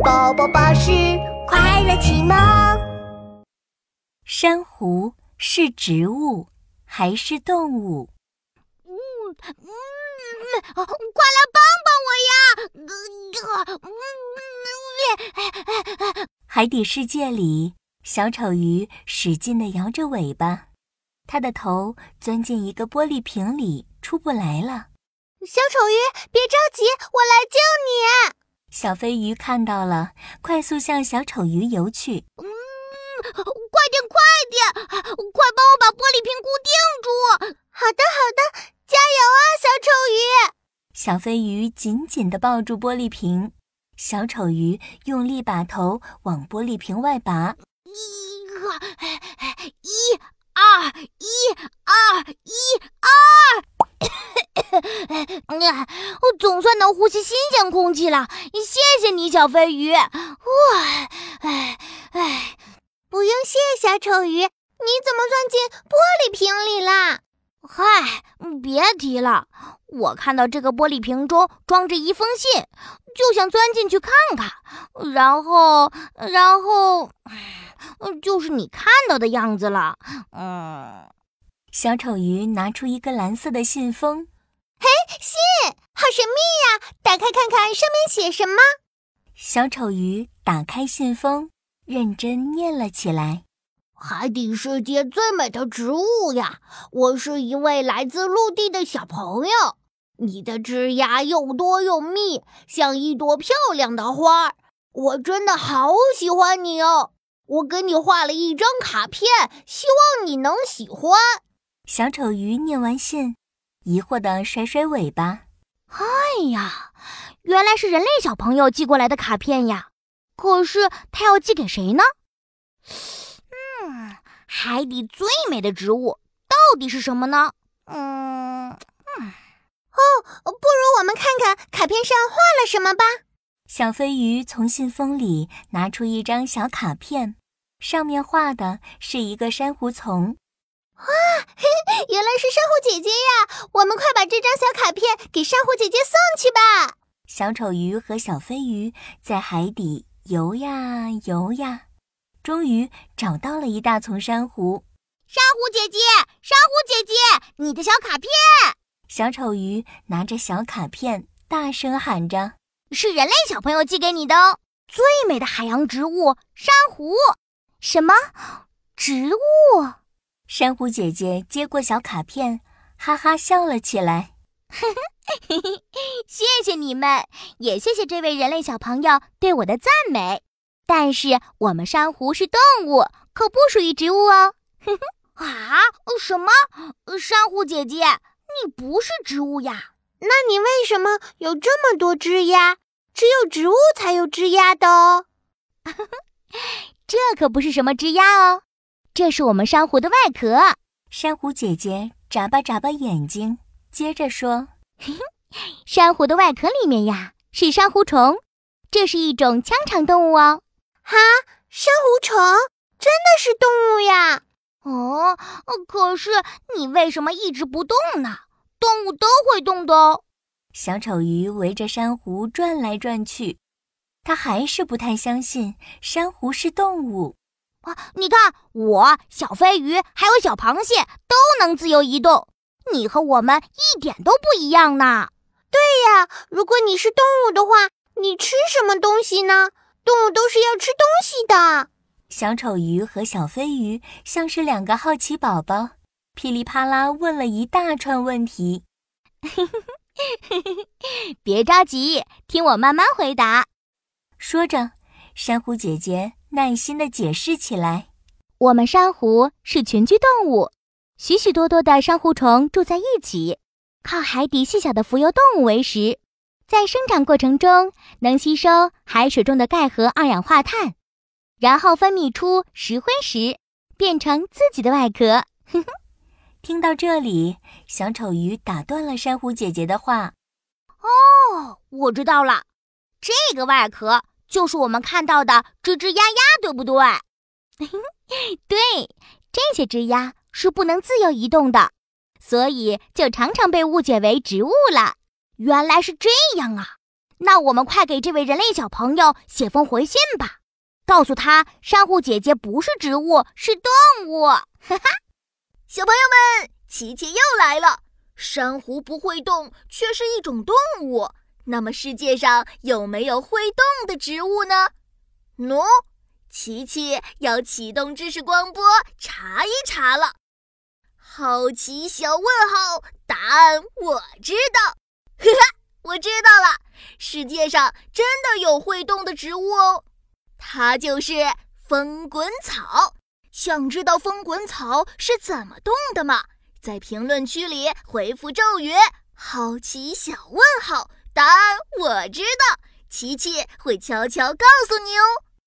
宝宝巴士快乐启蒙。珊瑚是植物还是动物？嗯嗯，快来帮帮我呀！海底世界里，小丑鱼使劲地摇着尾巴，它的头钻进一个玻璃瓶里，出不来了。小丑鱼，别着急，我来救你。小飞鱼看到了，快速向小丑鱼游去。嗯，快点，快点，快帮我把玻璃瓶固定住！好的，好的，加油啊，小丑鱼！小飞鱼紧紧地抱住玻璃瓶，小丑鱼用力把头往玻璃瓶外拔。一个，一二，一二，一二。我总算能呼吸新鲜空气了，谢谢你，小飞鱼。哇，哎哎，不用谢，小丑鱼，你怎么钻进玻璃瓶里啦？嗨，别提了，我看到这个玻璃瓶中装着一封信，就想钻进去看看，然后，然后，就是你看到的样子了。嗯，小丑鱼拿出一个蓝色的信封。嘿，信，好神秘呀！打开看看，上面写什么？小丑鱼打开信封，认真念了起来：“海底世界最美的植物呀，我是一位来自陆地的小朋友。你的枝桠又多又密，像一朵漂亮的花儿。我真的好喜欢你哦！我给你画了一张卡片，希望你能喜欢。”小丑鱼念完信。疑惑的甩甩尾巴，哎呀，原来是人类小朋友寄过来的卡片呀！可是他要寄给谁呢？嗯，海底最美的植物到底是什么呢？嗯嗯，哦，不如我们看看卡片上画了什么吧。小飞鱼从信封里拿出一张小卡片，上面画的是一个珊瑚丛。哇，原来是珊瑚姐姐呀！我们快把这张小卡片给珊瑚姐姐送去吧。小丑鱼和小飞鱼在海底游呀游呀，终于找到了一大丛珊瑚。珊瑚姐姐，珊瑚姐姐，你的小卡片！小丑鱼拿着小卡片，大声喊着：“是人类小朋友寄给你的哦！最美的海洋植物——珊瑚。什么植物？”珊瑚姐姐接过小卡片，哈哈笑了起来。谢谢你们，也谢谢这位人类小朋友对我的赞美。但是我们珊瑚是动物，可不属于植物哦。啊？什么？珊瑚姐姐，你不是植物呀？那你为什么有这么多枝丫？只有植物才有枝丫的哦。这可不是什么枝丫哦。这是我们珊瑚的外壳。珊瑚姐姐眨巴眨巴眼睛，接着说：“ 珊瑚的外壳里面呀，是珊瑚虫，这是一种腔肠动物哦。”哈，珊瑚虫真的是动物呀？哦，可是你为什么一直不动呢？动物都会动的哦。小丑鱼围着珊瑚转来转去，它还是不太相信珊瑚是动物。啊！你看，我、小飞鱼还有小螃蟹都能自由移动，你和我们一点都不一样呢。对呀，如果你是动物的话，你吃什么东西呢？动物都是要吃东西的。小丑鱼和小飞鱼像是两个好奇宝宝，噼里啪啦问了一大串问题。别着急，听我慢慢回答。说着，珊瑚姐姐。耐心地解释起来：“我们珊瑚是群居动物，许许多多的珊瑚虫住在一起，靠海底细小的浮游动物为食，在生长过程中能吸收海水中的钙和二氧化碳，然后分泌出石灰石，变成自己的外壳。”哼哼听到这里，小丑鱼打断了珊瑚姐姐的话：“哦，我知道了，这个外壳。”就是我们看到的吱吱呀呀，对不对？对，这些枝丫是不能自由移动的，所以就常常被误解为植物了。原来是这样啊！那我们快给这位人类小朋友写封回信吧，告诉他珊瑚姐姐不是植物，是动物。哈哈，小朋友们，琪琪又来了。珊瑚不会动，却是一种动物。那么世界上有没有会动的植物呢？喏，琪琪要启动知识光波查一查了。好奇小问号，答案我知道。呵呵，我知道了，世界上真的有会动的植物哦，它就是风滚草。想知道风滚草是怎么动的吗？在评论区里回复咒语“好奇小问号”，答案我知道，琪琪会悄悄告诉你哦。